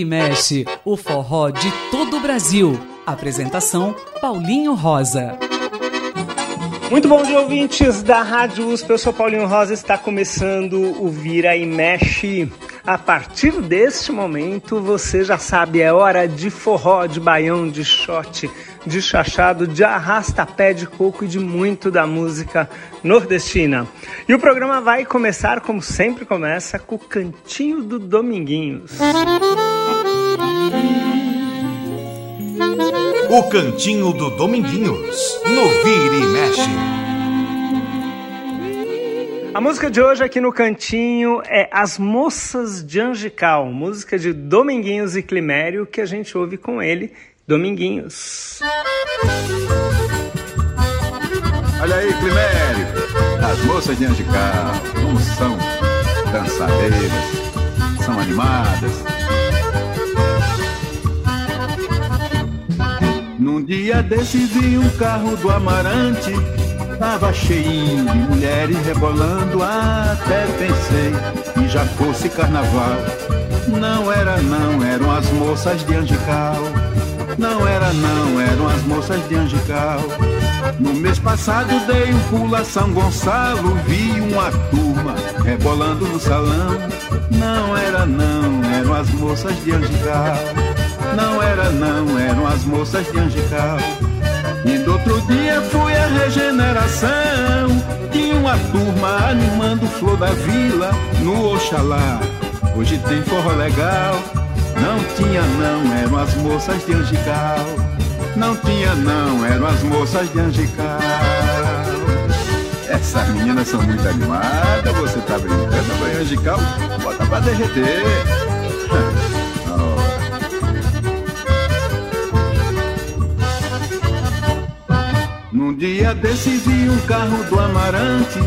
e mexe, o forró de todo o Brasil. Apresentação Paulinho Rosa. Muito bom dia, ouvintes da Rádio USP. Eu sou Paulinho Rosa. Está começando o Vira e Mexe. A partir deste momento, você já sabe, é hora de forró, de baião, de shot, de chachado, de arrasta-pé de coco e de muito da música nordestina. E o programa vai começar, como sempre começa, com o Cantinho do Dominguinhos. O Cantinho do Dominguinhos, no Vira e Mexe. A música de hoje aqui no Cantinho é As Moças de Angical, música de Dominguinhos e Climério, que a gente ouve com ele, Dominguinhos. Olha aí, Climério, as moças de Angical, como são dançadeiras, são animadas. Num dia desses vi um carro do Amarante Tava cheinho de mulheres rebolando, até pensei que já fosse carnaval. Não era não, eram as moças de Angical. Não era não, eram as moças de Angical. No mês passado dei um pulo a São Gonçalo, vi uma turma rebolando no salão. Não era não, eram as moças de Angical. Não era não, eram as moças de Angical. E do outro dia fui a regeneração. Tinha uma turma animando flor da vila no Oxalá. Hoje tem forró legal. Não tinha não, eram as moças de Angical. Não tinha não, eram as moças de Angical. Essas meninas são muito animadas, você tá brincando, banho Angical? Bota pra derreter. Num dia vi um carro do Amarante,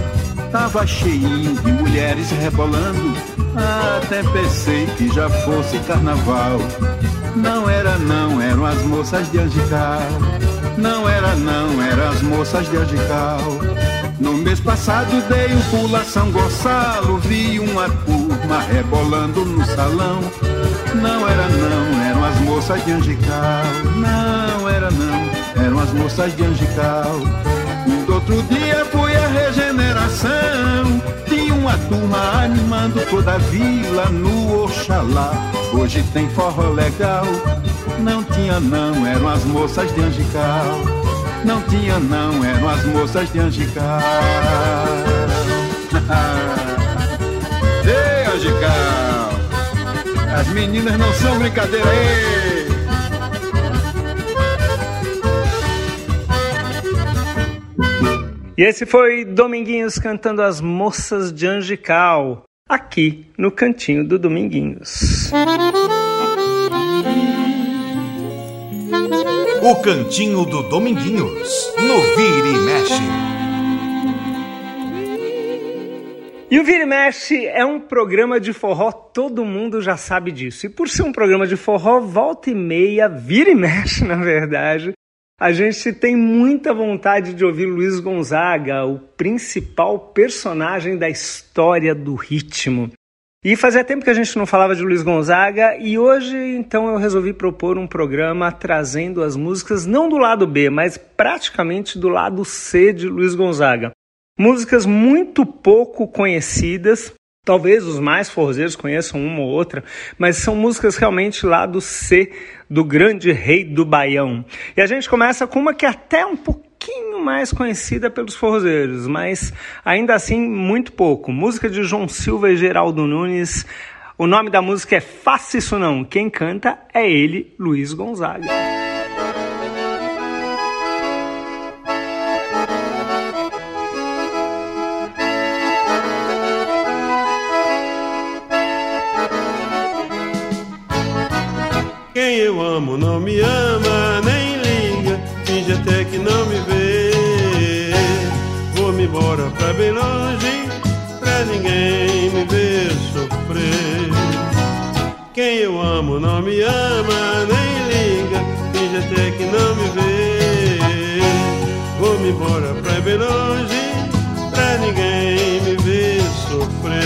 tava cheinho de mulheres rebolando. Até pensei que já fosse carnaval. Não era não, eram as moças de Angical. Não era não, eram as moças de Angical. No mês passado dei um pulo a São Gonçalo, vi uma turma rebolando no salão. Não era não, eram as moças de Angical. Não era não, eram as moças de Angical. E do outro dia fui a regeneração. Uma turma animando toda a vila no Oxalá. Hoje tem forró legal. Não tinha não, eram as moças de Angical. Não tinha não, eram as moças de Angical. Ei, Angical! As meninas não são brincadeira, ei! E esse foi Dominguinhos cantando As Moças de Angical, aqui no Cantinho do Dominguinhos. O Cantinho do Dominguinhos, no Vira e Mexe. E o Vira e Mexe é um programa de forró, todo mundo já sabe disso. E por ser um programa de forró, volta e meia, vira e mexe, na verdade, a gente tem muita vontade de ouvir Luiz Gonzaga, o principal personagem da história do ritmo. E fazia tempo que a gente não falava de Luiz Gonzaga e hoje então eu resolvi propor um programa trazendo as músicas não do lado B, mas praticamente do lado C de Luiz Gonzaga. Músicas muito pouco conhecidas, talvez os mais forrozeiros conheçam uma ou outra, mas são músicas realmente lá do C do grande rei do Baião. E a gente começa com uma que é até um pouquinho mais conhecida pelos forrozeiros, mas ainda assim muito pouco. Música de João Silva e Geraldo Nunes. O nome da música é Faça Isso Não. Quem canta é ele, Luiz Gonzaga. Quem eu amo não me ama, nem liga, finge até que não me vê. Vou-me embora pra bem longe, pra ninguém me ver sofrer. Quem eu amo não me ama, nem liga, finge até que não me vê. Vou-me embora pra bem longe, pra ninguém me ver sofrer.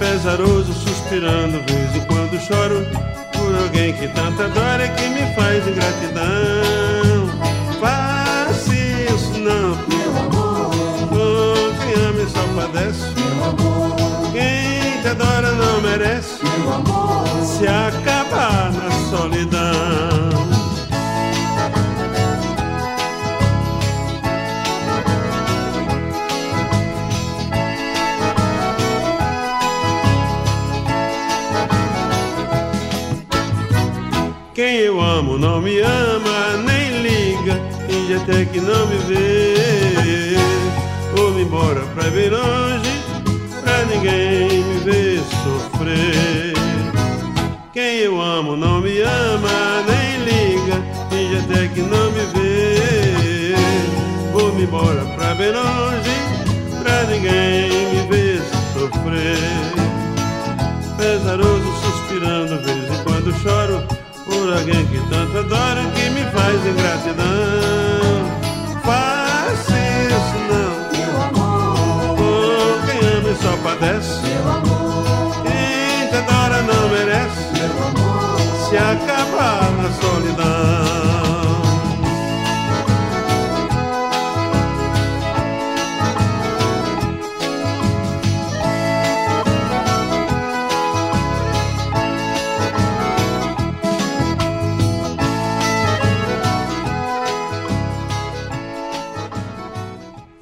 Pesaroso, suspirando, vez em quando choro alguém que tanta dor é que me faz ingratidão. Faça isso não, meu amor. Oh, quem ama e só padece, meu amor. Quem te adora não merece, meu amor. Se acabar até que não me vê. Vou-me embora pra bem longe, pra ninguém me ver sofrer. Quem eu amo não me ama, nem liga, finge até que não me vê. Vou-me embora pra bem longe, pra ninguém me ver sofrer. Pesaroso, suspirando, vez em quando choro alguém que tanto adora que me faz ingratidão. Faça isso não, meu amor. Oh, quem ama só padece, meu amor. Quem te adora não merece, meu amor. Se acabar na solidão.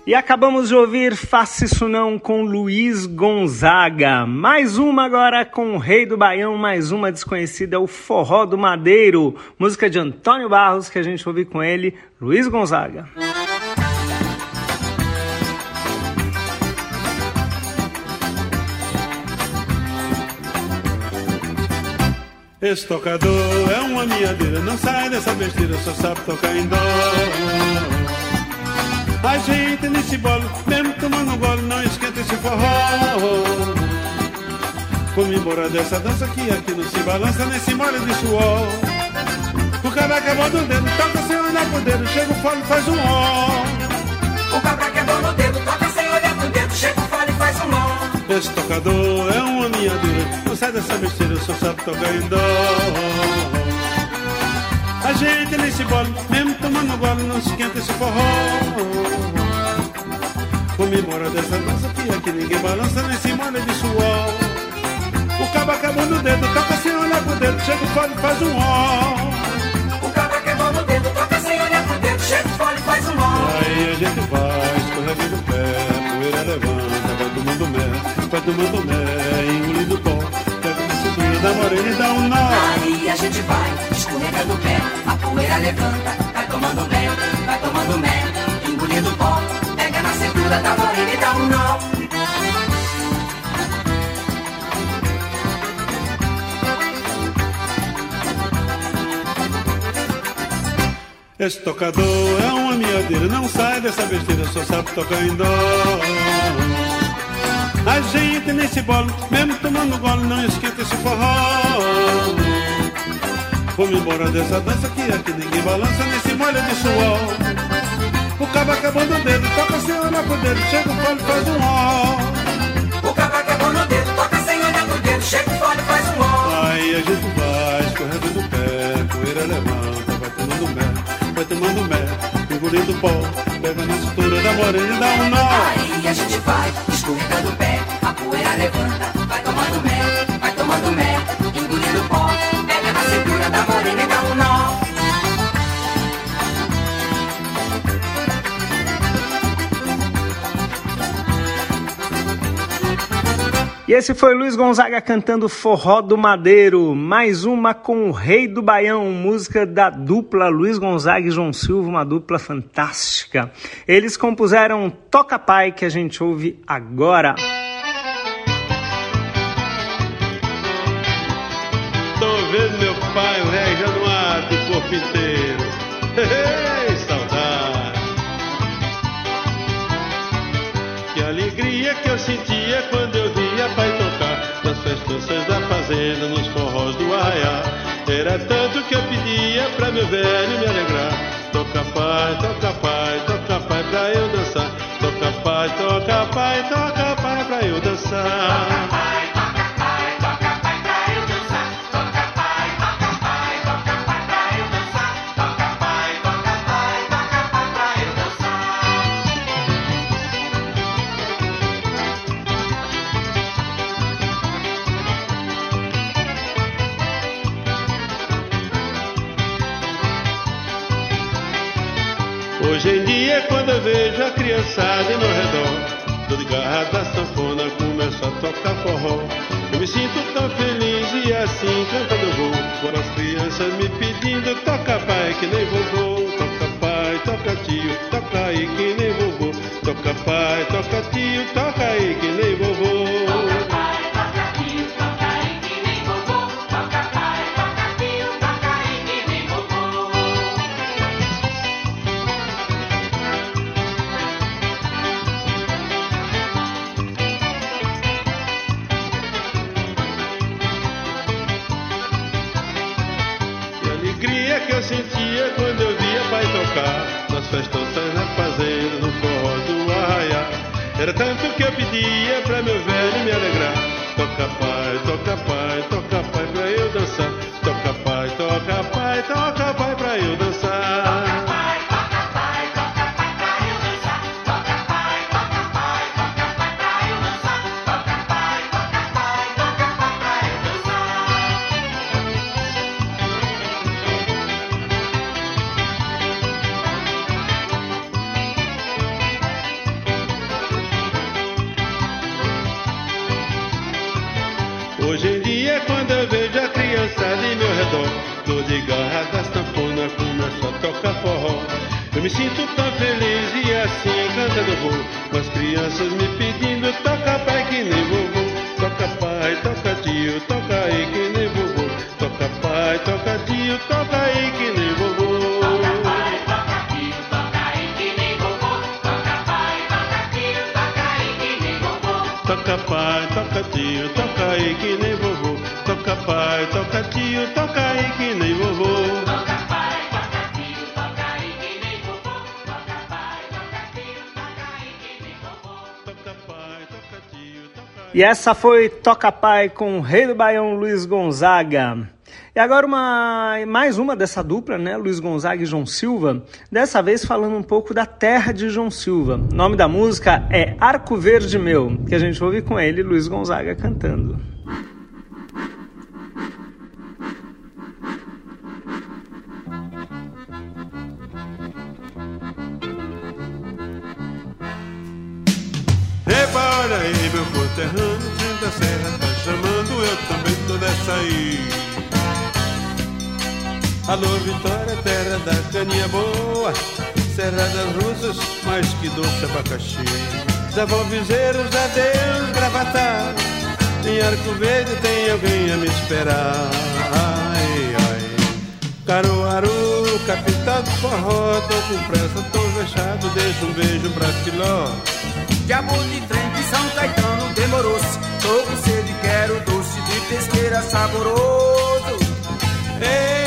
E acabamos de ouvir Faça Isso Não com Luiz Gonzaga. Mais uma agora com o Rei do Baião, mais uma desconhecida, é o Forró do Madeiro. Música de Antônio Barros que a gente ouviu com ele, Luiz Gonzaga. Esse tocador é uma miadeira, não sai dessa besteira, só sabe tocar em dó. A gente nesse bolo, mesmo tomando gole, não esquenta esse forró. Vamos embora dessa dança que aqui não se balança, nesse molho de suor. O cabra quebrou no dedo, toca sem olhar pro dedo, chega o fole faz um ó. O cabra quebrou no dedo, toca sem olhar pro dedo, chega o fole faz um ó. Esse tocador é uma dura, não sai dessa besteira, só sabe tocar em dó. A gente nesse bolo, mesmo tomando gole, não se esquenta esse forró. Vamos embora dessa dança que aqui ninguém balança nesse molho de suor. O cabo acabou no dedo, toca sem olhar pro dedo, chega o fole faz um ó. O cabo acabou no dedo, toca sem olhar pro dedo, chega o fole faz um ó. Aí a gente vai, escorrega no pé, poeira levanta, vai tomando mé, vai tomando mé, engolindo pó, pega na cintura da morena e dá um nó. Aí a gente vai, pé, a poeira levanta, vai tomando mé, vai tomando mé, engolindo pó cintura da morena e dá um nó. Esse tocador é uma miadeira, não sai dessa besteira, só sabe tocar em dó. A gente nesse bolo, mesmo tomando gole, não esquenta esse forró. Vamos embora dessa dança que aqui ninguém balança nesse molho de suor. O cabo acabou no dedo, toca sem olhar pro dedo, chega o fole faz um ó. O cabo acabou no dedo, toca sem olhar pro dedo, chega o fole faz um ó. Aí a gente vai escorrendo do pé, poeira levanta, vai tomando mé, vai tomando mé, engolindo pó, pega na cintura da morena e dá um nó. Aí a gente vai escorregando o pé, a poeira levanta, E esse foi Luiz Gonzaga cantando Forró do Madeiro, mais uma com o Rei do Baião, música da dupla Luiz Gonzaga e João Silva, uma dupla fantástica. Eles compuseram Toca Pai, que a gente ouve agora. Tô vendo meu pai, o rei Januário, do corpo inteiro. Ei, saudade! Que alegria que eu sentia pai pra eu dançar. Toca pai, toca pai, toca pai pra eu dançar. Toca pai, toca pai, toca pai pra eu dançar. A criançada em meu redor. De garra da sanfona, começo a tocar forró. Eu me sinto tão feliz e assim cantando eu vou. Por as crianças me pedindo, toca pai que nem vovô. Toca pai, toca tio, toca aí que nem vovô. Toca pai, toca tio, toca aí que nem Toca pai, toca tio, toca aí que nem vovô. Toca pai, toca tio, toca aí que nem vovô. Toca pai, toca tio, toca aí que nem vovô. Toca pai, toca tio, toca aí que nem vovô. Toca pai, toca tio, toca E essa foi Toca Pai com o rei do Baião Luiz Gonzaga. E agora uma, mais uma dessa dupla, né? Luiz Gonzaga e João Silva. Dessa vez falando um pouco da terra de João Silva. O nome da música é Arco Verde Meu, que a gente ouve com ele, Luiz Gonzaga, cantando. Epa, olha aí, meu conterrâneo, trem da serra tá chamando, eu também tô nessa aí. Alô, Vitória, terra da caninha boa, Serra das Russas, mais que doce abacaxi. Devolvizeiros, adeus, gravatar, em Arco Verde tem alguém a me esperar. Ai, ai. Caruaru, capital do forró, tô com pressa, tô fechado, deixa um beijo pra Filó. Diabo de trem de São Caetano demorou-se. Tô com sede, quero doce de pesqueira saboroso. Eita,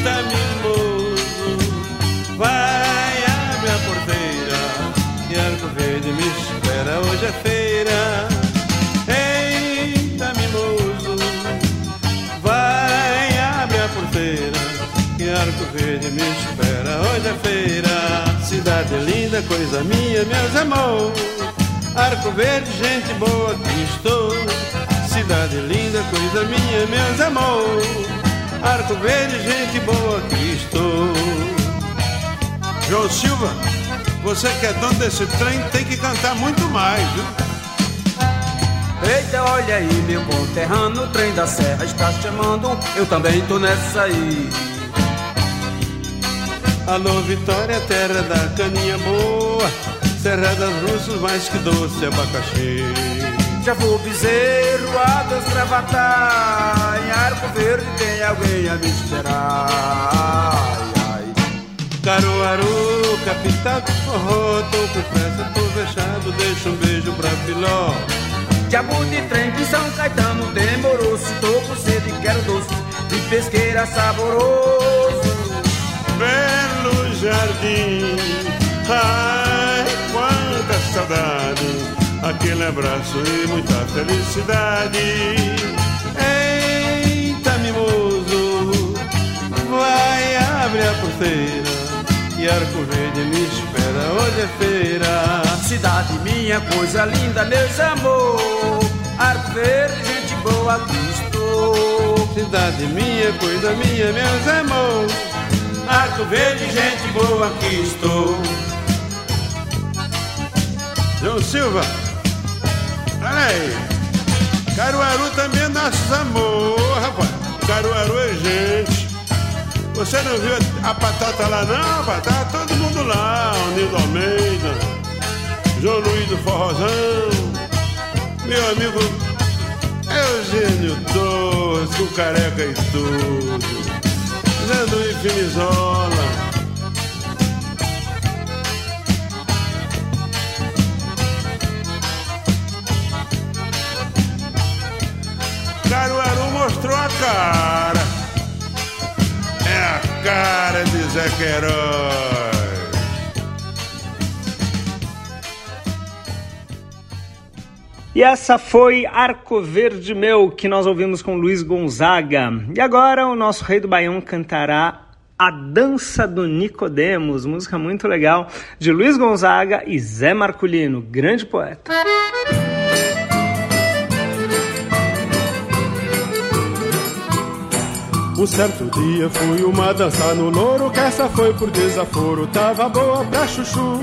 mimoso, vai, abre a porteira. E Arco Verde me espera, hoje é feira. Eita, mimoso, vai, abre a porteira. E Arco Verde me espera, hoje é feira. Cidade linda, coisa minha, meus amores. Arco Verde, gente boa, aqui estou. Cidade linda, coisa minha, meus amores. Arco Verde, gente boa, aqui estou. João Silva, você que é dono desse trem tem que cantar muito mais, viu? Eita, olha aí, meu conterrâneo, o trem da serra está chamando. Eu também tô nessa aí. Alô, Vitória, terra da caninha boa. Serra das Russas, mais que doce abacaxi. Já vou bezerro, adas gravatar. Em Arco Verde tem alguém a me esperar. Ai, ai. Caruaru, capital do forró, tô com pressa, tô fechado, deixa um beijo pra Filó. Diabo de trem de São Caetano demorou-se. Tô com sede, quero doce de pesqueira saboroso. Belo jardim, ai, quanta saudade, aquele abraço e muita felicidade. Eita, mimoso, vai, abre a porteira. E Arco Verde me espera, hoje é feira. Cidade minha, coisa linda, meus amor. Arco Verde, gente boa, aqui estou. Cidade minha, coisa minha, meus amor. Arco Verde, gente boa, aqui estou. João Silva, Caruaru também é nosso amor, rapaz. Caruaru é gente. Você não viu a patata lá não, rapaz? Tá todo mundo lá, o Nildo Almeida, João Luiz do Forrozão, meu amigo Eugênio Torres, com careca e tudo, Zé Luiz Finizola. A cara. É a cara de Zé Queiroz. E essa foi Arco Verde Meu, que nós ouvimos com Luiz Gonzaga. E agora o nosso rei do Baião cantará A Dança do Nicodemos, música muito legal de Luiz Gonzaga e Zé Marculino, grande poeta. Um certo dia fui uma dança no louro, que essa foi por desaforo, tava boa pra chuchu.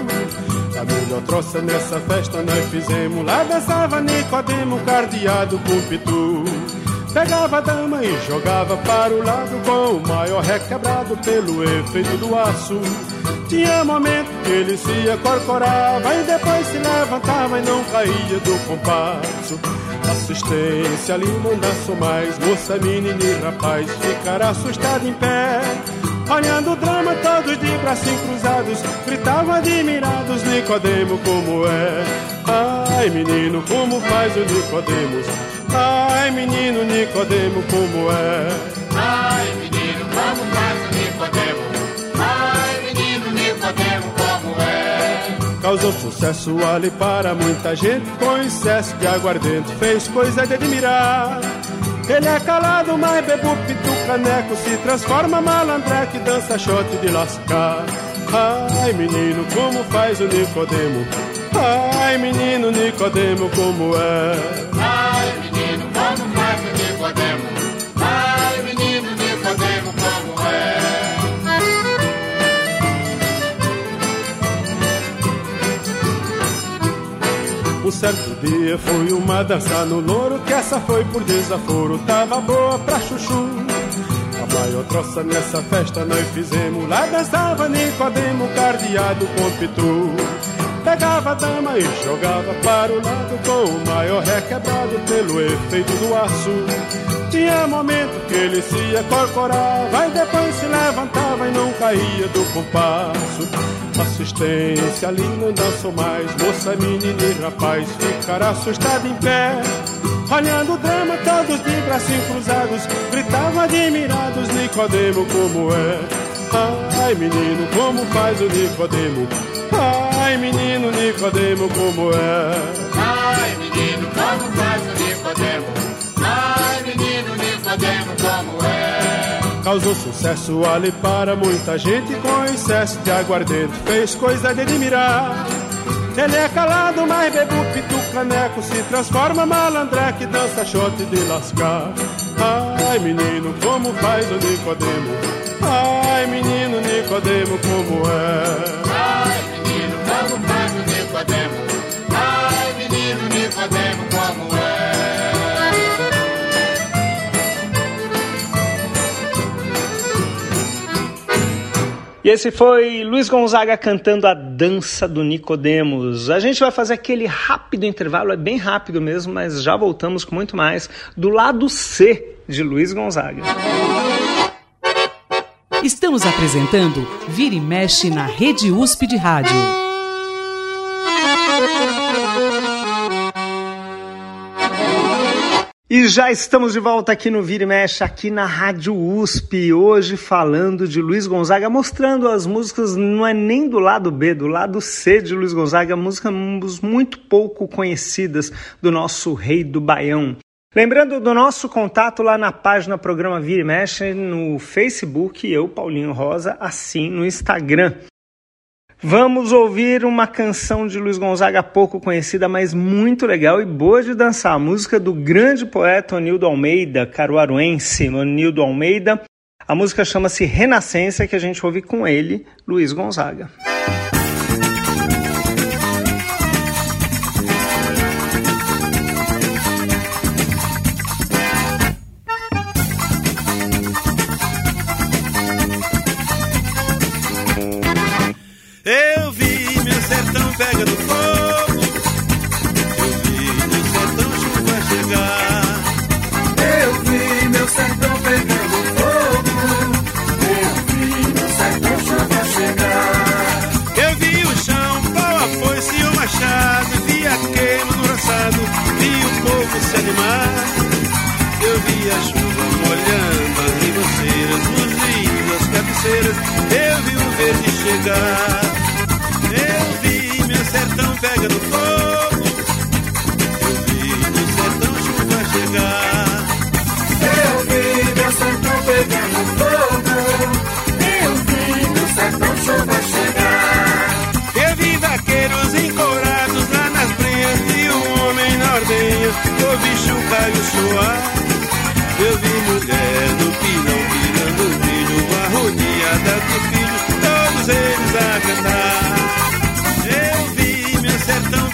A melhor troça nessa festa nós fizemos, lá dançava Nicodemo, cardeado com pitu. Pegava a dama e jogava para o lado com o maior requebrado pelo efeito do aço. Tinha momento que ele se acorcorava e depois se levantava e não caía do compasso. Assistência dançou mais, moça, menina e rapaz ficaram assustados em pé. Olhando o drama, todos de braços cruzados, gritavam admirados, Nicodemo como é. Ai menino, como faz o Nicodemos? Ai menino, Nicodemo como é. Ai menino, Causou sucesso ali para muita gente, com excesso de aguardente, fez coisa de admirar. Ele é calado, mas bebo pitu caneco Se transforma malandreque, dança shot de lascar. Ai menino, como faz o Nicodemo? Ai menino, Nicodemo, como é certo dia foi uma dança no louro Que essa foi por desaforo Tava boa pra chuchu. A maior troça nessa festa nós fizemos Lá dançava Nicodemo Cardeado com pitu. Pegava a dama e jogava para o lado Com o maior requebrado Pelo efeito do aço. Tinha momento que ele se acorcorava E depois se levantava e não caía do compasso Assistência ali não dançou mais Moça, menina e rapaz. Ficaram assustados em pé Olhando o drama, todos de braços cruzados Gritavam admirados Nicodemo como é? Ai menino, como faz o Nicodemo? Ai menino, Nicodemo como é? Ai menino, como faz o Nicodemo? Ai menino, Nicodemo como é Causou sucesso ali para muita gente Com excesso de aguardente Fez coisa de admirar. Ele é calado, mas bebo pitu caneco Se transforma malandreque Dança shot de lascar. Ai menino, como faz o Nicodemo? Ai menino, Nicodemo, como é? Ai menino, como faz o Nicodemo? Ai menino, Nicodemo, como é E esse foi Luiz Gonzaga cantando a dança do Nicodemos. A gente vai fazer aquele rápido intervalo, é bem rápido mesmo, mas já voltamos com muito mais do lado C de Luiz Gonzaga. Estamos apresentando Vira e Mexe na Rede USP de Rádio. E já estamos de volta aqui no Vira e Mexe, aqui na Rádio USP, hoje falando de Luiz Gonzaga, mostrando as músicas, não é nem do lado B, do lado C de Luiz Gonzaga, músicas muito pouco conhecidas do nosso rei do Baião. Lembrando do nosso contato lá na página Programa Vira e Mexe no Facebook, eu, Paulinho Rosa, assim no Instagram. Vamos ouvir uma canção de Luiz Gonzaga pouco conhecida, mas muito legal e boa de dançar. A música do grande poeta Onildo Almeida, caruaruense Onildo Almeida. A música chama-se Renascença, que a gente ouve com ele, Luiz Gonzaga. pega do fogo. Eu vi meu sertão chuva chegar. Eu vi meu sertão pegando fogo. Eu vi meu sertão chuva chegar. Eu vi o chão, pau a foice e o machado. Vi a queima no roçado, vi o povo se animar. Eu vi a chuva molhando as ribanceiras, os rios, as cabeceiras. Eu vi o verde chegar pegando fogo. Eu vi no sertão chuva chegar. Eu vi meu sertão pegando fogo. Eu vi meu sertão chuva chegar. Eu vi vaqueiros encorados lá nas brenhas e um homem na ordenha. Eu vi chocalho soar. Eu vi mulher no pilão virando milho, uma rodeada de filhos, todos eles a cantar.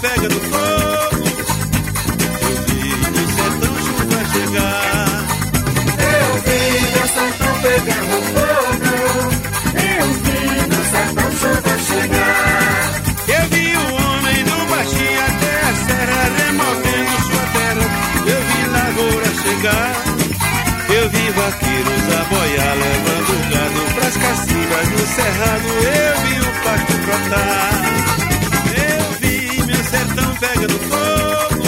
Sertão pegando fogo. Eu vi meu sertão chuva chegar. Eu vi meu sertão pegando fogo. Eu vi meu sertão chuva chegar. Eu vi o homem do baixinho até a serra removendo sua terra. Eu vi lavoura chegar. Eu vi vaqueiros a boiar levando gado pras cacimbas no cerrado. Eu vi o pasto brotar. Sertão pegando fogo.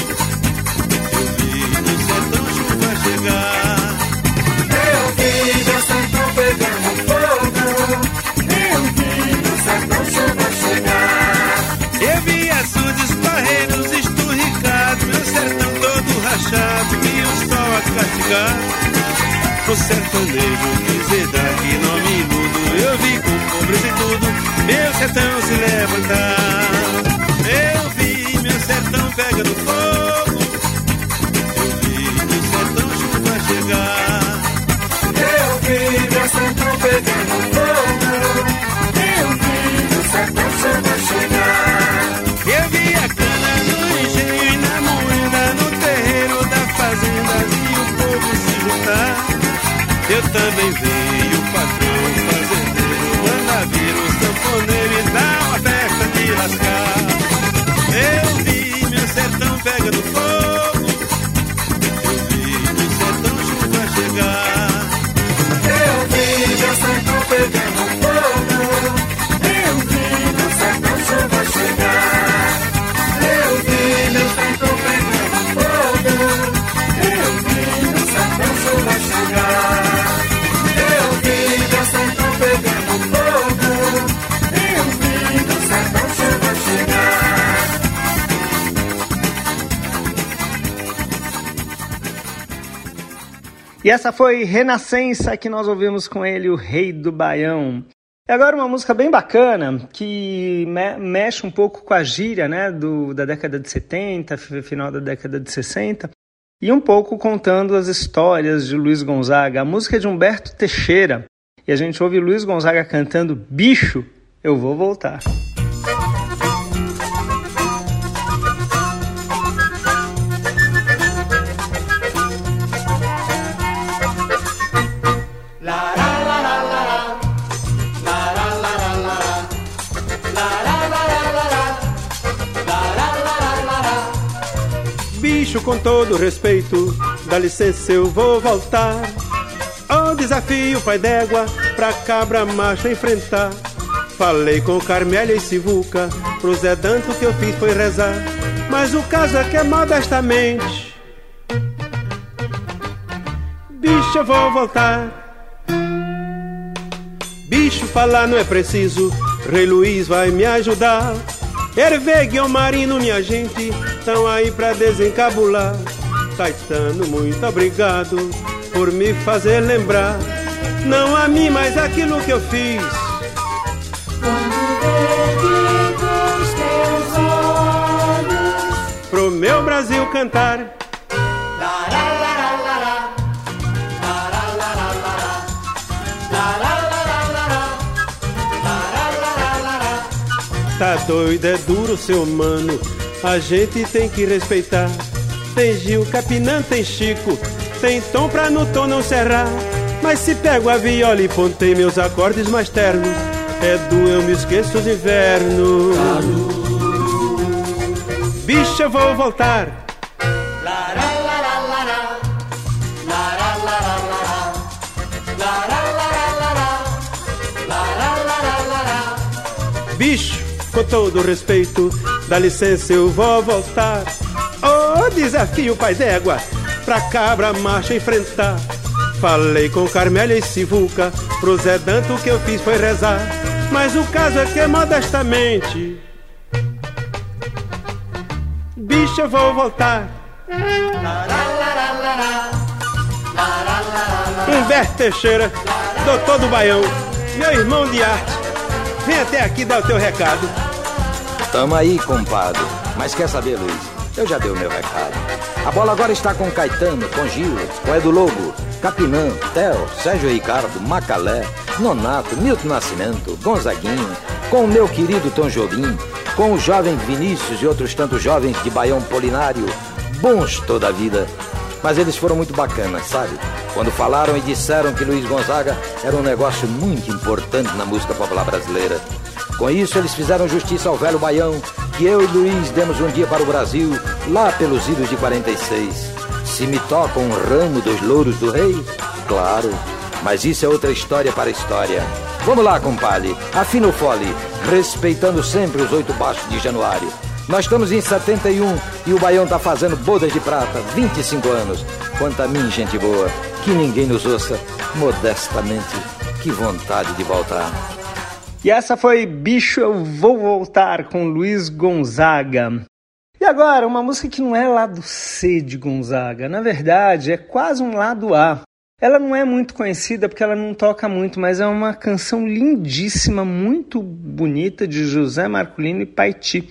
Eu vi meu sertão chuva chegar. Eu vi meu sertão pegando fogo. Eu vi meu sertão chuva chegar. Eu vi açudes, barreiros esturricados, meu sertão todo rachado e o sol a castigar. O sertanejo quis dar que nome mudo, eu vi com pobres e tudo, meu sertão se levantar. Eu meu sertão pegando fogo, eu vi meu sertão chuva chegar. Eu vi meu sertão pegando fogo. Eu vi meu sertão chuva chegar. Eu vi a cana no engenho e na moeda, no terreiro da fazenda, vi o povo se juntar. Eu também vi E essa foi Renascença que nós ouvimos com ele, o Rei do Baião. E agora uma música bem bacana que me mexe um pouco com a gíria né, do, da década de 70, final da década de 60, e um pouco contando as histórias de Luiz Gonzaga. A música é de Humberto Teixeira. E a gente ouve Luiz Gonzaga cantando Bicho, eu vou voltar. Bicho, com todo respeito, dá licença, eu vou voltar. Ao desafio, pai d'égua, pra cabra macho enfrentar. Falei com Carmélia e Sivuca, pro Zé Danto o que eu fiz foi rezar. Mas o caso é que é modestamente. Bicho, eu vou voltar. Bicho, falar não é preciso, Rei Luiz vai me ajudar. Hervé, Guilmarino, minha gente, tão aí pra desencabular. Caetano, muito obrigado por me fazer lembrar. Não a mim, mas aquilo que eu fiz. Pro meu Brasil cantar. Tá doido, é duro, seu mano. A gente tem que respeitar. Tem Gil, Capinã, tem Chico. Tem tom pra no tom não serrar. Mas se pego a viola e pontei meus acordes mais ternos. É do eu me esqueço do inverno. Bicho, eu vou voltar. Bicho, com todo respeito, dá licença, eu vou voltar. Oh, desafio, pai d'égua, pra cabra marcha enfrentar. Falei com Carmélia e Sivuca, pro Zé Danto o que eu fiz foi rezar. Mas o caso é que modestamente Bicho, eu vou voltar Humberto Teixeira, doutor do Baião Meu irmão de arte Vem até aqui dar o teu recado Tamo aí, compadre Mas quer saber, Luiz? Eu já dei o meu recado A bola agora está com Caetano, com Gil, com Edu Lobo Capinã, Theo, Sérgio Ricardo, Macalé, Nonato, Milton Nascimento, Gonzaguinho, com o meu querido Tom Jobim, com o jovem Vinícius e outros tantos jovens de Baião Polinário, bons toda a vida. Mas eles foram muito bacanas, sabe? Quando falaram e disseram que Luiz Gonzaga era um negócio muito importante na música popular brasileira. Com isso, eles fizeram justiça ao velho Baião, que eu e Luiz demos um dia para o Brasil, lá pelos idos de 46. Se me toca um ramo dos louros do rei? Claro, mas isso é outra história para a história. Vamos lá, compadre, afina o fole, respeitando sempre os oito baixos de januário. Nós estamos em 71 e o Baião tá fazendo bodas de prata, 25 anos. Quanto a mim, gente boa, que ninguém nos ouça, modestamente, que vontade de voltar. E essa foi Bicho Eu Vou Voltar com Luiz Gonzaga. E agora, uma música que não é lado C de Gonzaga, na verdade é quase um lado A. Ela não é muito conhecida porque ela não toca muito, mas é uma canção lindíssima, muito bonita de José Marcolino e Paiti.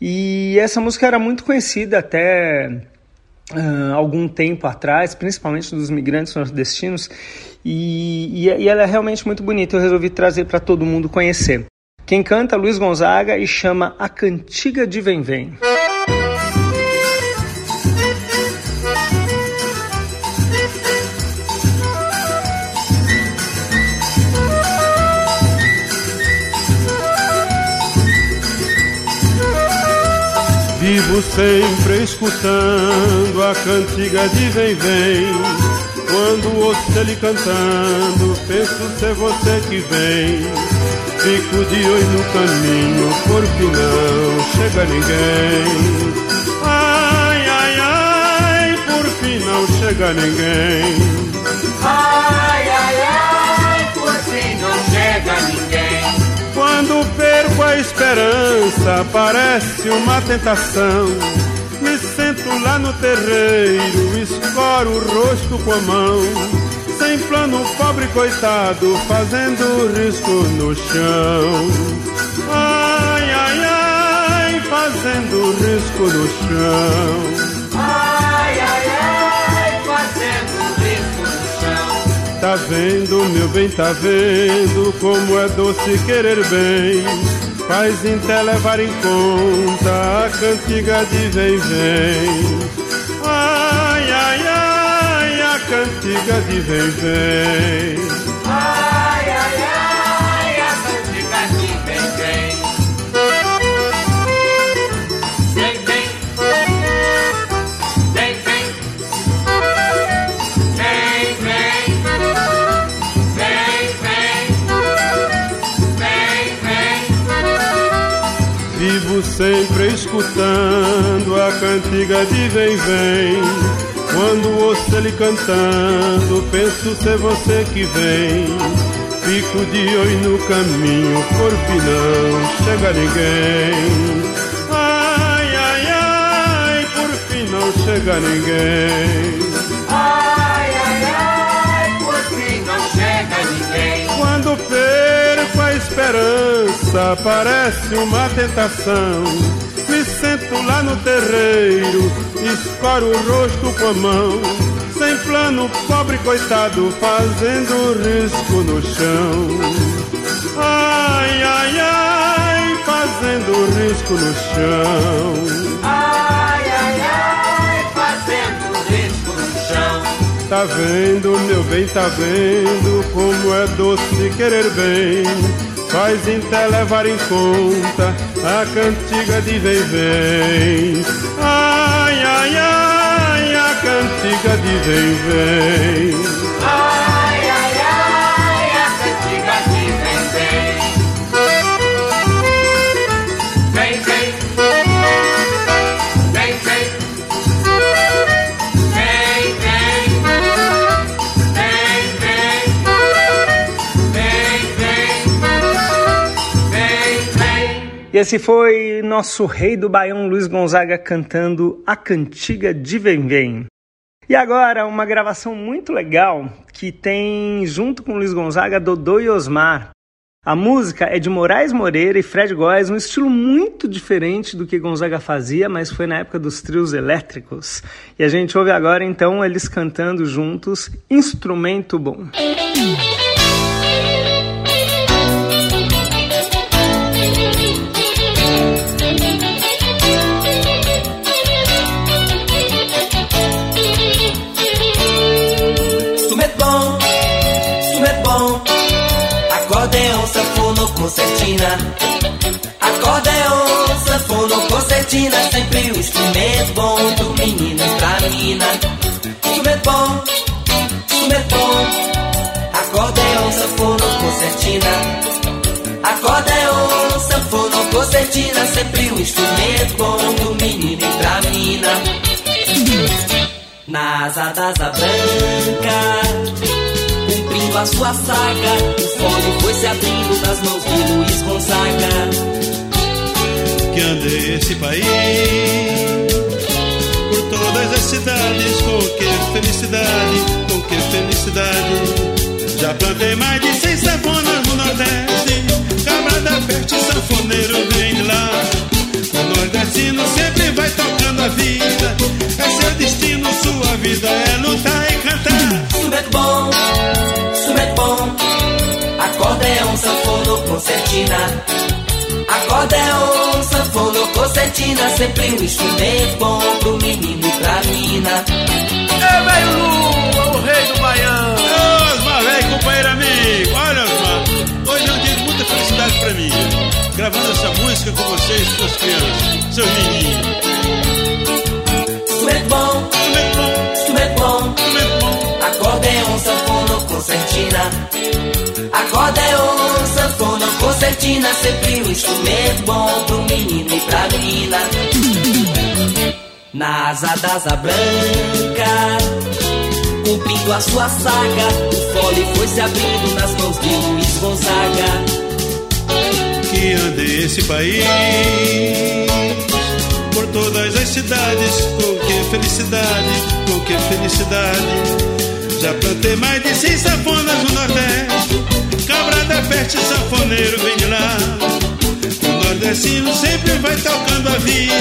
E essa música era muito conhecida até uh, algum tempo atrás, principalmente dos migrantes nordestinos, e, e, e ela é realmente muito bonita. Eu resolvi trazer para todo mundo conhecer. Quem canta Luiz Gonzaga e chama A Cantiga de Vem Vem. Vivo sempre escutando a cantiga de vem vem. Quando ouço ele cantando, penso ser você que vem. Fico de olho no caminho, porque não chega ninguém. Ai, ai, ai, por fim não chega ninguém. Ai, ai, ai, por fim não chega ninguém. Quando perco a esperança, parece uma tentação. No terreiro, escoro o rosto com a mão. Sem plano, pobre coitado, fazendo risco no chão. Ai, ai, ai, fazendo risco no chão. Ai, ai, ai, fazendo risco no chão. Tá vendo, meu bem, tá vendo como é doce querer bem. Faz até levar em conta a cantiga de vem vem. A cantiga de vem vem. Ai, ai, ai, a cantiga de vem vem. Vem, vem. Vem, vem. Vem, vem. Vem, vem. Vem, vem. Vivo sempre escutando a cantiga de vem vem. Quando ouço ele cantando, penso ser você que vem. Fico de olho no caminho, por fim não chega ninguém. Ai, ai, ai, por fim não chega ninguém. Ai, ai, ai, por fim não chega ninguém. Quando perco a esperança, parece uma tentação. Lá no terreiro, escoro o rosto com a mão. Sem plano, pobre coitado, fazendo risco no chão. Ai, ai, ai, fazendo risco no chão. Ai, ai, ai, fazendo risco no chão. Tá vendo, meu bem, tá vendo como é doce querer bem. Faz até levar em conta a cantiga de vem vem. Ai, ai, ai, a cantiga de vem vem. E esse foi nosso rei do Baião Luiz Gonzaga cantando a cantiga de Vem Vem. E agora uma gravação muito legal que tem junto com Luiz Gonzaga Dodô e Osmar. A música é de Moraes Moreira e Fred Góes, um estilo muito diferente do que Gonzaga fazia, mas foi na época dos trios elétricos. E a gente ouve agora então eles cantando juntos Instrumento Bom. Sempre o instrumento bom do menino pra mina. Instrumento bom, instrumento bom, acordeão, sanfona, concertina. Acordeão, sanfona, concertina, sempre o instrumento bom do menino pra mina. Nas asas da branca, cumprindo a sua saga, o fole foi se abrindo nas mãos de Luiz Gonzaga. Que andei esse país por todas as cidades, com que felicidade, com que felicidade. Já plantei mais de 100 sanfonas no Nordeste, cabra da peste, sanfoneiro vem de lá. O nordestino sempre vai tocando a vida, é seu destino, sua vida é lutar e cantar. Instrumento bom, instrumento bom, acordeão, sanfona, concertina. Acordeão, sanfona, concertina, sempre um instrumento bom pro menino e pra mina. É velho Lula, o rei do Baião. Ô, Osmar, velho companheiro amigo, olha Osmar, hoje é um dia de muita felicidade pra mim, gravando essa música com vocês, suas crianças, seus meninos. Concertina, sempre um instrumento bom pro menino e pra menina. Na asa da asa branca, cumprindo a sua saga, o fole foi se abrindo nas mãos de Luiz Gonzaga. que andei esse país por todas as cidades, com que felicidade, com que felicidade. Já plantei mais de 100 sanfonas no Nordeste, cabra da peste, sanfoneiro vem de lá. O nordestino sempre vai tocando a vida,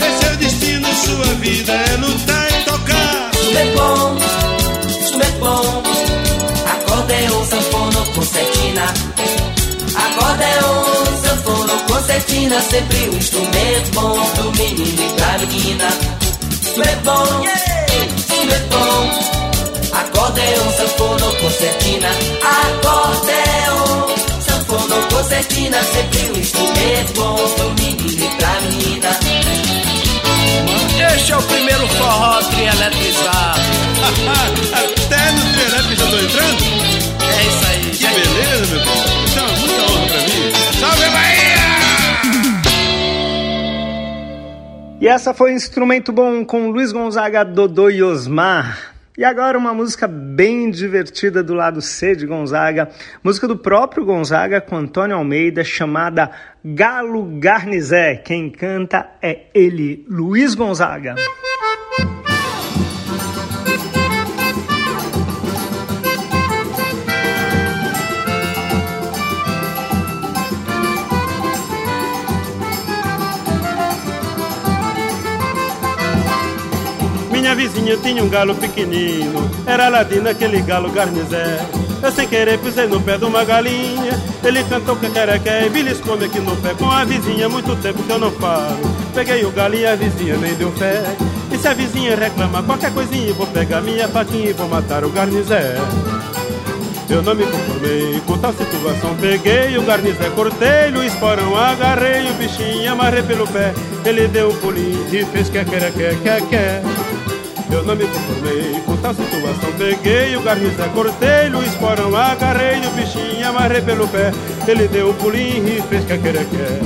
é seu destino, sua vida é lutar e tocar. Instrumento bom, bom, acordeão, sanfona, concertina. Acordeão, sanfona, concertina, sempre um instrumento bom pro menino e pra menina. Instrumento bom, instrumento bom, acordeão, sanfona, concertina. Acordeão, sanfona, concertina, sempre um instrumento bom pro menino e pra menina. Este é o primeiro forró trieletrizado. Até no trelep já tô entrando? É isso aí. Que beleza, meu povo. Isso é uma muita honra pra mim. Salve Bahia! E essa foi Instrumento Bom com Luiz Gonzaga, Dodô e Osmar. E agora uma música bem divertida do lado C de Gonzaga, música do próprio Gonzaga com Antônio Almeida, chamada Galo Garnizé. Quem canta é ele, Luiz Gonzaga. Vizinha tinha um galo pequenino, era ladino aquele galo garnizé. Eu sem querer pisei no pé de uma galinha, ele cantou cacarequé e beliscou-me aqui no pé. Com a vizinha, muito tempo que eu não falo. Peguei o galo e a vizinha nem deu fé. E se a vizinha reclama qualquer coisinha, vou pegar minha faquinha e vou matar o garnizé. Eu não me conformei com tal situação Peguei o garnizé, cortei-lhe o esporão Agarrei o bichinho, amarrei pelo pé Ele deu um pulinho e fez que quer quer quer quer eu não me conformei com tal situação. Peguei o garnizé, cortei-lhe o esporão Agarrei o bichinho, amarrei pelo pé. Ele deu um pulinho e fez que quer quer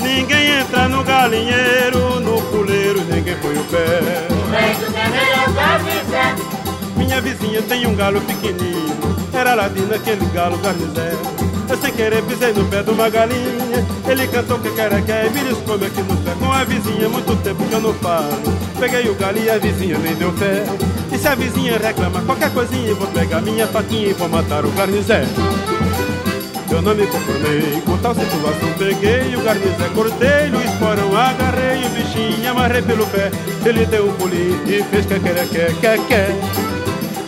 Ninguém entra no galinheiro, no puleiro ninguém põe o pé. O rei do terreiro é o garnizé, vizinha tem um galo pequenininho. Era ladino aquele galo garnizé. Eu sem querer pisei no pé de uma galinha. Ele cantou que quer e me come aqui no pé. Com a vizinha, muito tempo que eu não falo. Peguei o galo e a vizinha nem deu fé. E se a vizinha reclama qualquer coisinha, vou pegar minha faquinha e vou matar o garnizé. Eu não me conformei com tal situação Peguei o garnizé, cortei o esporão Agarrei o bichinho, amarrei pelo pé Ele deu um pulinho e fez que quer, quer, quer, quer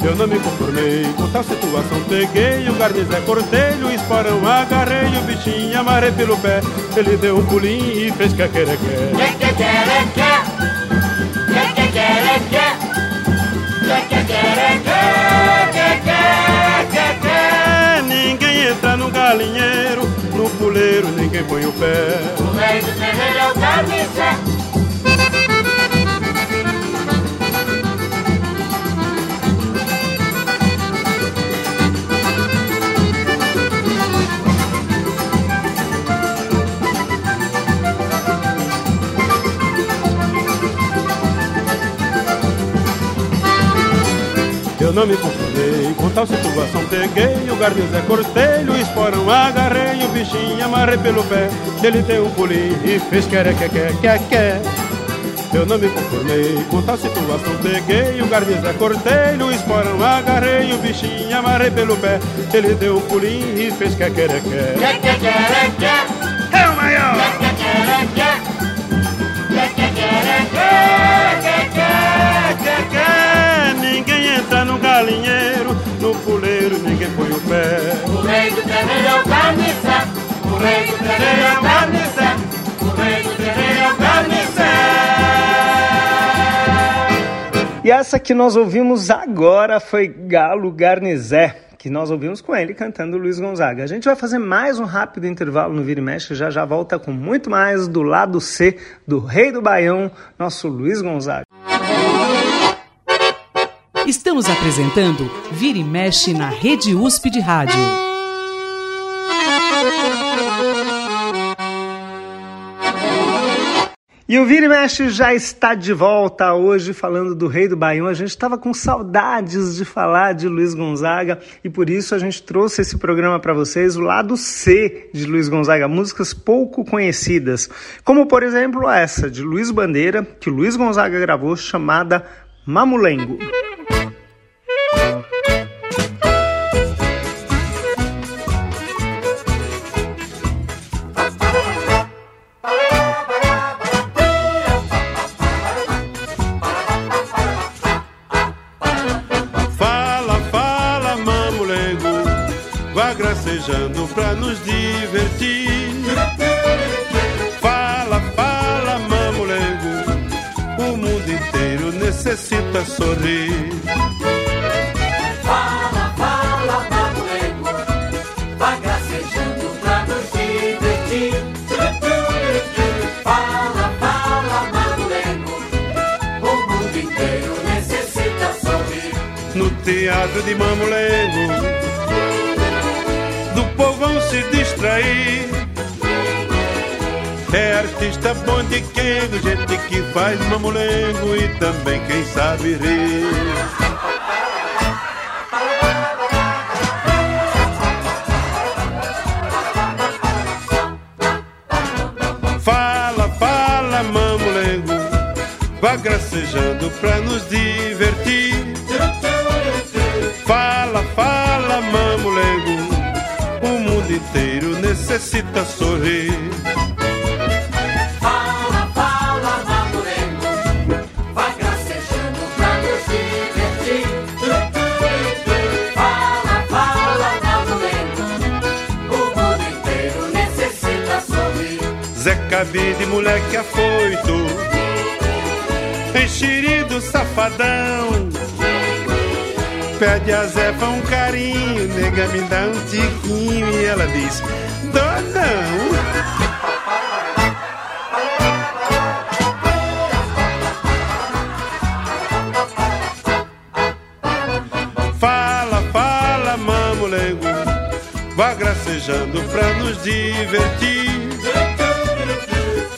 eu não me conformei com tal situação. Peguei o garnizé, cortei o esporão Agarrei o bichinho, amarrei pelo pé. Ele deu um pulinho e fez que quer, quer, quer Que quer, quer Que quer, quer Que quer, quer Que quer, quer, quer Ninguém entra no galinheiro No puleiro ninguém põe o pé. O rei do terreiro é o garnizé Eu não me conformei. Com tal situação Peguei o garnizé, cortei o esporão Agarrei o bichinho, amarrei pelo pé. Ele deu um pulinho e fez quer, quer, quer, quer, quer. Eu não me conformei. Com tal situação Peguei o garnizé, cortei o esporão Agarrei o bichinho, amarrei pelo pé. Ele deu um pulinho e fez quer, quer, quer. Que quer, quer, quer o rei do terreiro é o garnizé O rei do terreiro é o garnizé O rei do terreiro é o garnizé E essa que nós ouvimos agora foi Galo Garnizé, que nós ouvimos com ele cantando Luiz Gonzaga. A gente vai fazer mais um rápido intervalo no Vira e Mexe, já já volta com muito mais do lado C do Rei do Baião, nosso Luiz Gonzaga. Estamos apresentando Vira e Mexe na Rede USP de Rádio. E o Vira e Mexe já está de volta hoje falando do Rei do Baião. A gente estava com saudades de falar de Luiz Gonzaga e por isso a gente trouxe esse programa para vocês, o lado C de Luiz Gonzaga, músicas pouco conhecidas, como por exemplo essa de Luiz Bandeira, que Luiz Gonzaga gravou, chamada Mamulengo. Faz mamulengo e também quem sabe rir. Fala, fala, mamulengo, vá gracejando pra nos divertir. Fala, fala, mamulengo, o mundo inteiro necessita sorrir. Zé Cabide, moleque afoito, enxerido safadão. Pede a Zefa um carinho, nega me dá um tiquinho e ela diz: Dou não.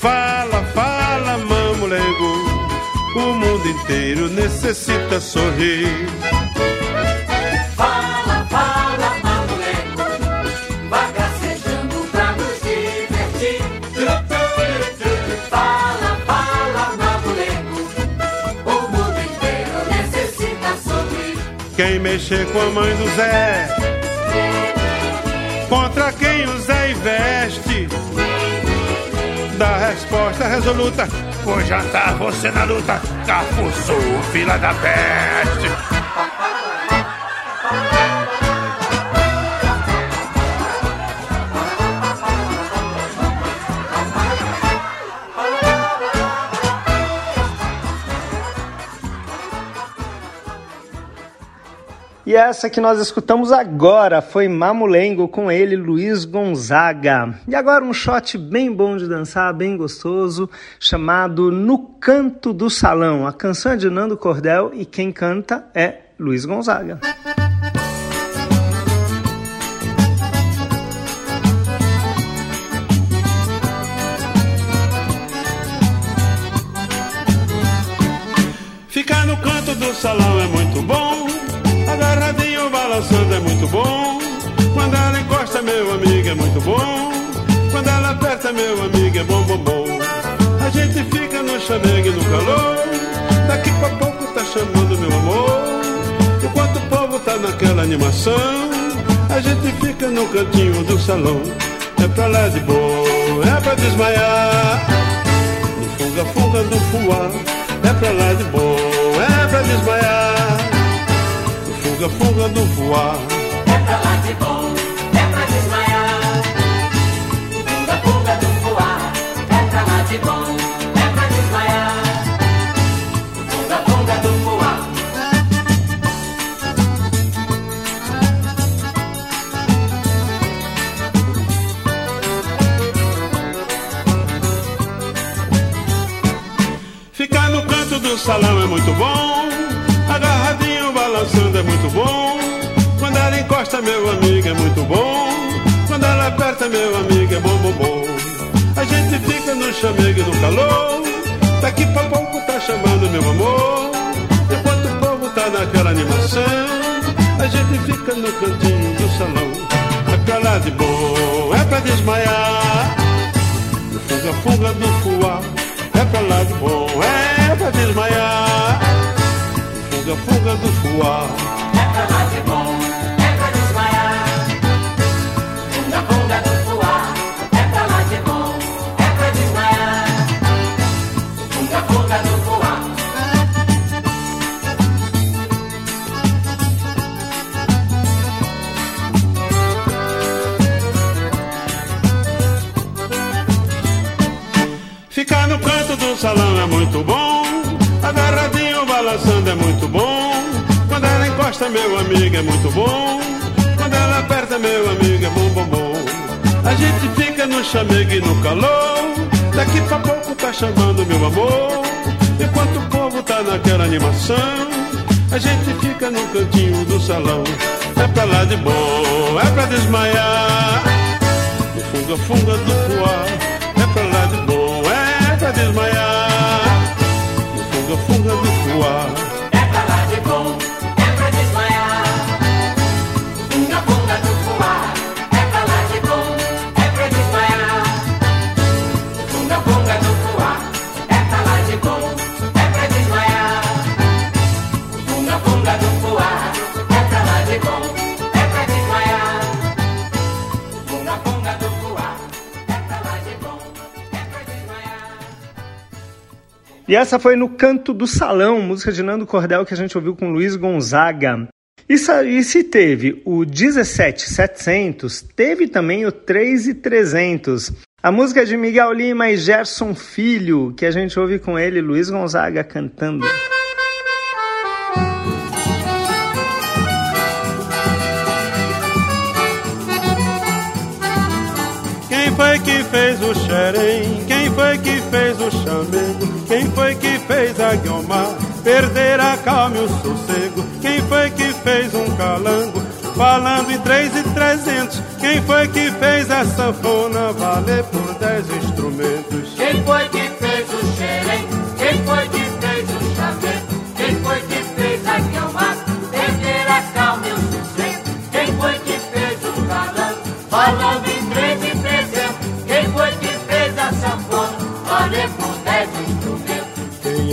Fala, fala, mamulego. O mundo inteiro necessita sorrir. Fala, fala, mamulego. Bagacejando pra nos divertir. Fala, fala, mamulego. O mundo inteiro necessita sorrir. Quem mexer com a mãe do Zé. Contra quem o Zé investe dá resposta resoluta. Vou jantar você na luta, Cafuçu, fila da peste. E essa que nós escutamos agora foi Mamulengo com ele, Luiz Gonzaga. E agora um shot bem bom de dançar, bem gostoso, chamado No Canto do Salão. A canção é de Nando Cordel e quem canta é Luiz Gonzaga. Aperta, meu amigo, é bom, bom, bom. A gente fica no chamegue no calor. Daqui pra pouco tá chamando meu amor. Enquanto o povo tá naquela animação, a gente fica no cantinho do salão. É pra lá de boa, é pra desmaiar. No funga-funga do fuá, é pra lá de boa, é pra desmaiar. No funga-funga do fuá. É pra lá de bom, salão é muito bom. Agarradinho balançando é muito bom. Quando ela encosta, meu amigo, é muito bom. Quando ela aperta, meu amigo, é bom, bom, bom. A gente fica no chamego e no calor. Daqui pra pouco tá chamando meu amor. Enquanto o povo tá naquela animação, a gente fica no cantinho do salão. Lá de bom, é pra desmaiar. No funga-funga do fuá, é pra lá de bom, Funga-funga do fuá. Encosta, meu amigo, é muito bom. Quando ela aperta, meu amigo, é bom, bom, bom. A gente fica no chamego e no calor. Daqui pra pouco tá chamando meu amor. Enquanto o povo tá naquela animação, a gente fica no cantinho do salão. É pra lá de bom, é pra desmaiar. No funga-funga do fuá, é pra lá de bom, é pra desmaiar. No funga-funga do fuá. E essa foi no Canto do Salão, música de Nando Cordel que a gente ouviu com Luiz Gonzaga. E sa- E se teve o 17700, teve também o 3300. A música é de Miguel Lima e Gerson Filho, que a gente ouve com ele, Luiz Gonzaga, cantando. Fez o xerém? Quem foi que fez o chamego? Quem foi que fez a guiomar perder a calma e o sossego? Quem foi que fez um calango falando em três e trezentos? Quem foi que fez a sanfona valer por dez instrumentos? Quem foi que fez o xerém? Quem foi que fez o chaveiro? Quem foi que fez a guiomar? Perder a calma e o sossego. Quem foi que fez o galã? Falando em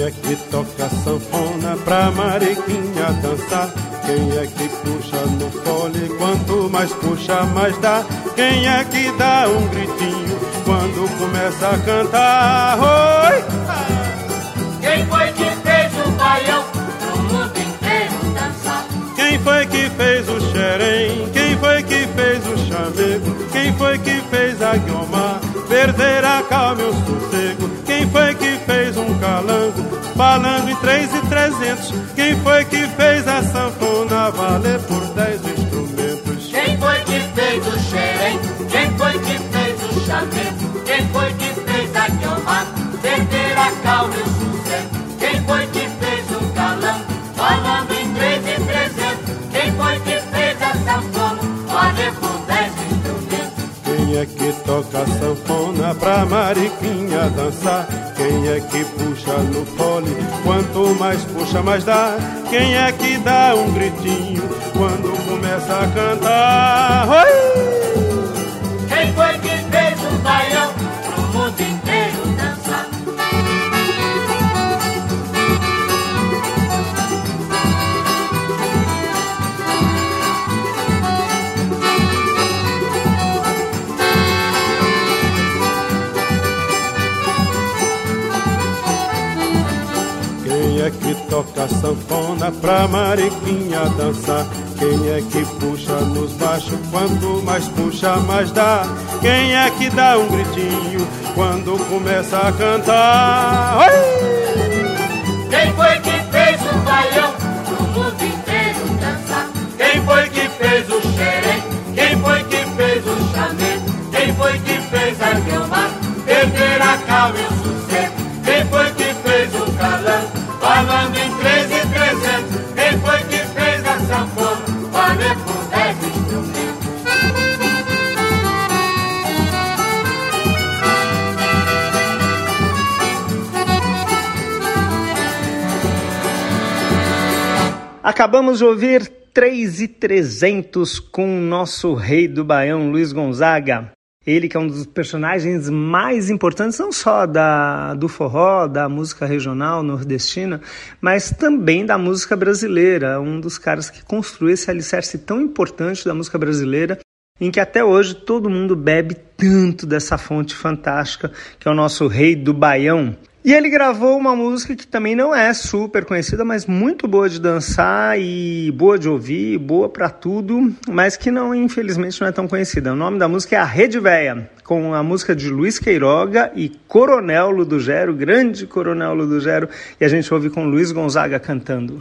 Quem é que toca sanfona pra Mariquinha dançar? Quem é que puxa no fole? Quanto mais puxa, mais dá. Quem é que dá um gritinho quando começa a cantar? Oi! Quem foi que fez o baião pro mundo inteiro dançar? Quem foi que fez o xerém? Quem foi que fez o chamego? Quem foi que fez a guiomar? Perder a calma e o sossego? Quem foi que fez um calango? Falando em três e trezentos Quem foi que fez a sanfona valer por dez instrumentos? Quem foi que fez o xerém? Quem foi que fez o chamego? Quem foi que é que toca sanfona pra Mariquinha dançar? Quem é que puxa no fole? Quanto mais puxa, mais dá. Quem é que dá um gritinho quando começa a cantar? Oi! Quem foi que fez o baião toca sanfona pra Mariquinha dançar? Quem é que puxa nos baixos? Quanto mais puxa, mais dá. Quem é que dá um gritinho quando começa a cantar? Oi! Quem foi que fez o baião pro mundo inteiro dançar? Quem foi que fez o xerém? Quem foi que fez o chamego? Quem foi que fez a guiomar? Perder a calma e o Acabamos de ouvir 3 e 300 com o nosso rei do Baião, Luiz Gonzaga. Ele que é um dos personagens mais importantes, não só da, do forró, da música regional nordestina, mas também da música brasileira. Um dos caras que construiu esse alicerce tão importante da música brasileira, em que até hoje todo mundo bebe tanto dessa fonte fantástica, que é o nosso rei do Baião. E ele gravou uma música que também não é super conhecida, mas muito boa de dançar e boa de ouvir, boa para tudo, mas que não, infelizmente, não é tão conhecida. O nome da música é A Rede Véia, com a música de Luiz Queiroga e Coronel Ludogero, grande Coronel Ludogero, e a gente ouve com Luiz Gonzaga cantando.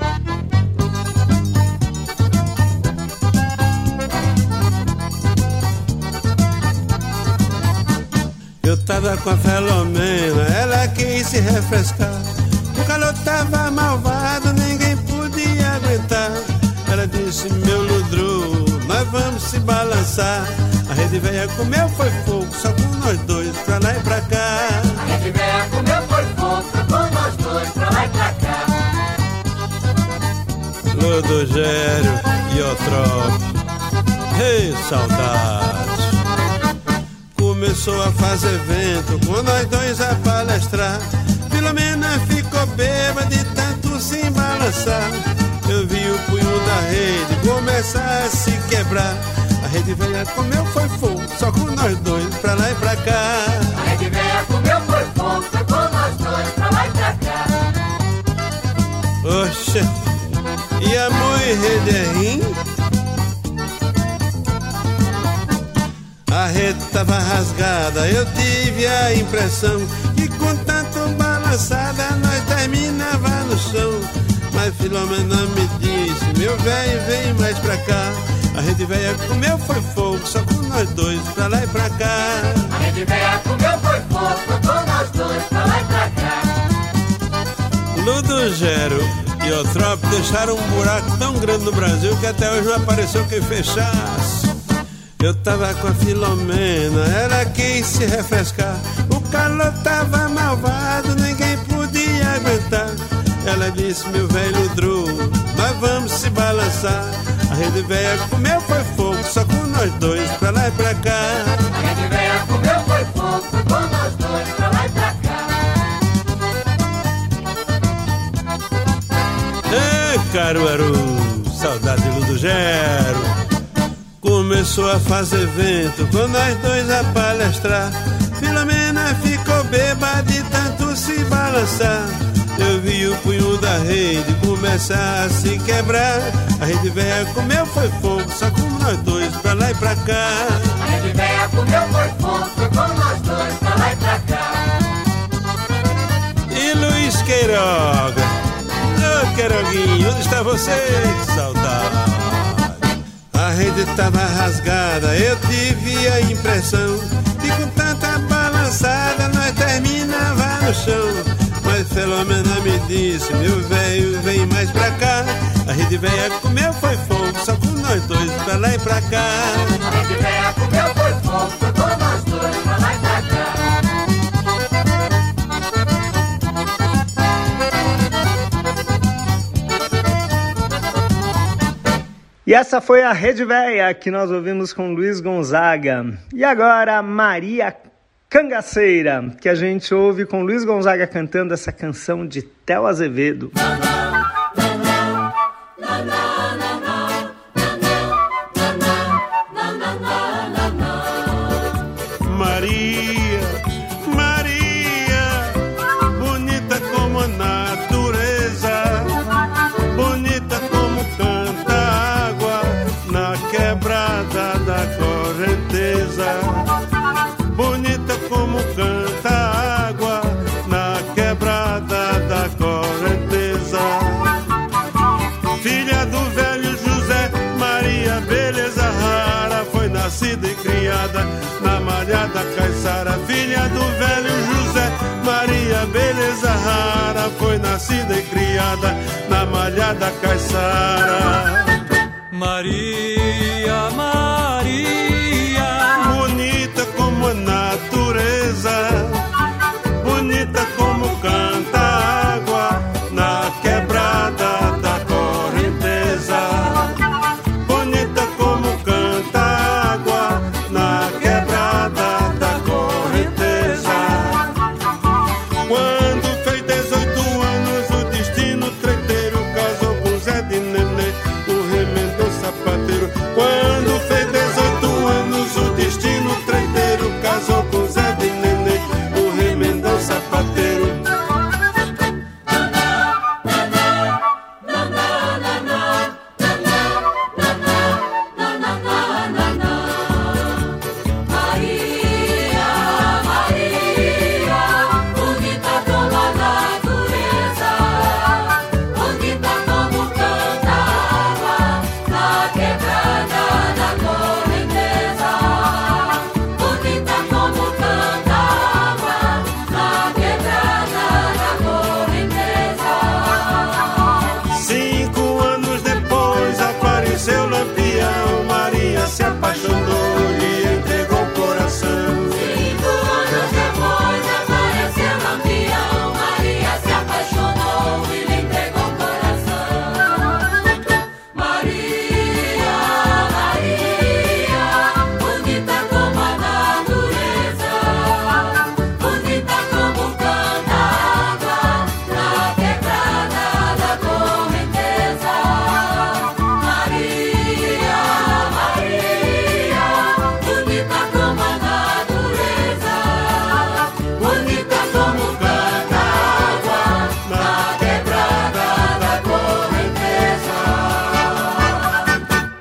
Eu tava com a Felomena, ela quis se refrescar. O calor tava malvado, ninguém podia aguentar. Ela disse, meu Ludru, nós vamos se balançar. A rede velha comeu foi fogo, só com nós dois, pra lá e pra cá. A rede velha comeu foi fogo, com nós dois pra lá e pra cá. Ludogério e Otrope. Ei, saudade. Começou a fazer vento com nós dois a palestrar. Filomena ficou bêbada de tanto se balançar. Eu vi o punho da rede começar a se quebrar. A rede velha comeu foi fogo, só com nós dois pra lá e pra cá. A rede velha comeu foi fogo, foi com nós dois pra lá e pra cá. Oxe, e a mãe rede é rim? A rede tava rasgada, eu tive a impressão que com tanto balançada nós terminava no chão. Mas Filomena me disse, meu velho, vem mais pra cá. A rede velha comeu foi fogo, só com nós dois, pra lá e pra cá. A rede velha comeu foi fogo, foi com nós dois pra lá e pra cá. Ludogero e Otrop deixaram um buraco tão grande no Brasil que até hoje não apareceu quem fechasse. Eu tava com a Filomena, ela quis se refrescar. O calor tava malvado, ninguém podia aguentar. Ela disse, meu velho Dru, nós vamos se balançar. A rede velha comeu foi fogo, só com nós dois, pra lá e pra cá. A rede velha comeu foi fogo, foi com nós dois pra lá e pra cá. Ei, Caruaru, saudade fazer vento com nós dois a palestrar. Filomena ficou bêbada de tanto se balançar. Eu vi o punho da rede começar a se quebrar. A rede velha comeu foi fogo, só com nós dois pra lá e pra cá. A rede velha comeu foi fogo, foi com nós dois pra lá e pra cá. E Luiz Queiroga, ô oh, Queiroguinho, onde está você? Que saudade. Rede tava rasgada, eu tive a impressão que com tanta balançada nós terminava no chão. Mas Filomena me disse, meu velho, vem mais pra cá. A rede velha comeu foi fogo, só com nós dois pra lá e pra cá. A rede velha comeu foi fogo, foi E essa foi a Rede Véia que nós ouvimos com Luiz Gonzaga. E agora Maria Cangaceira, que a gente ouve com Luiz Gonzaga cantando essa canção de Theo Azevedo. Criada na malhada caiçara. Filha do velho José Maria, beleza rara, foi nascida e criada na malhada caiçara. Maria,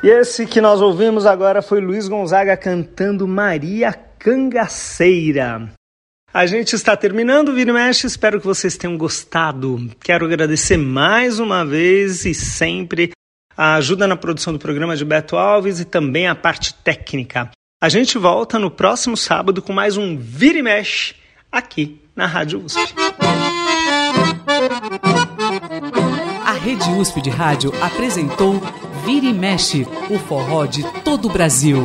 E esse que nós ouvimos agora foi Luiz Gonzaga cantando Maria Cangaceira. A gente está terminando o Vira e Mexe, espero que vocês tenham gostado. Quero agradecer mais uma vez e sempre a ajuda na produção do programa de Beto Alves e também a parte técnica. A gente volta no próximo sábado com mais um Vira e Mexe aqui na Rádio USP. A Rede USP de Rádio apresentou Vira e mexe, o forró de todo o Brasil.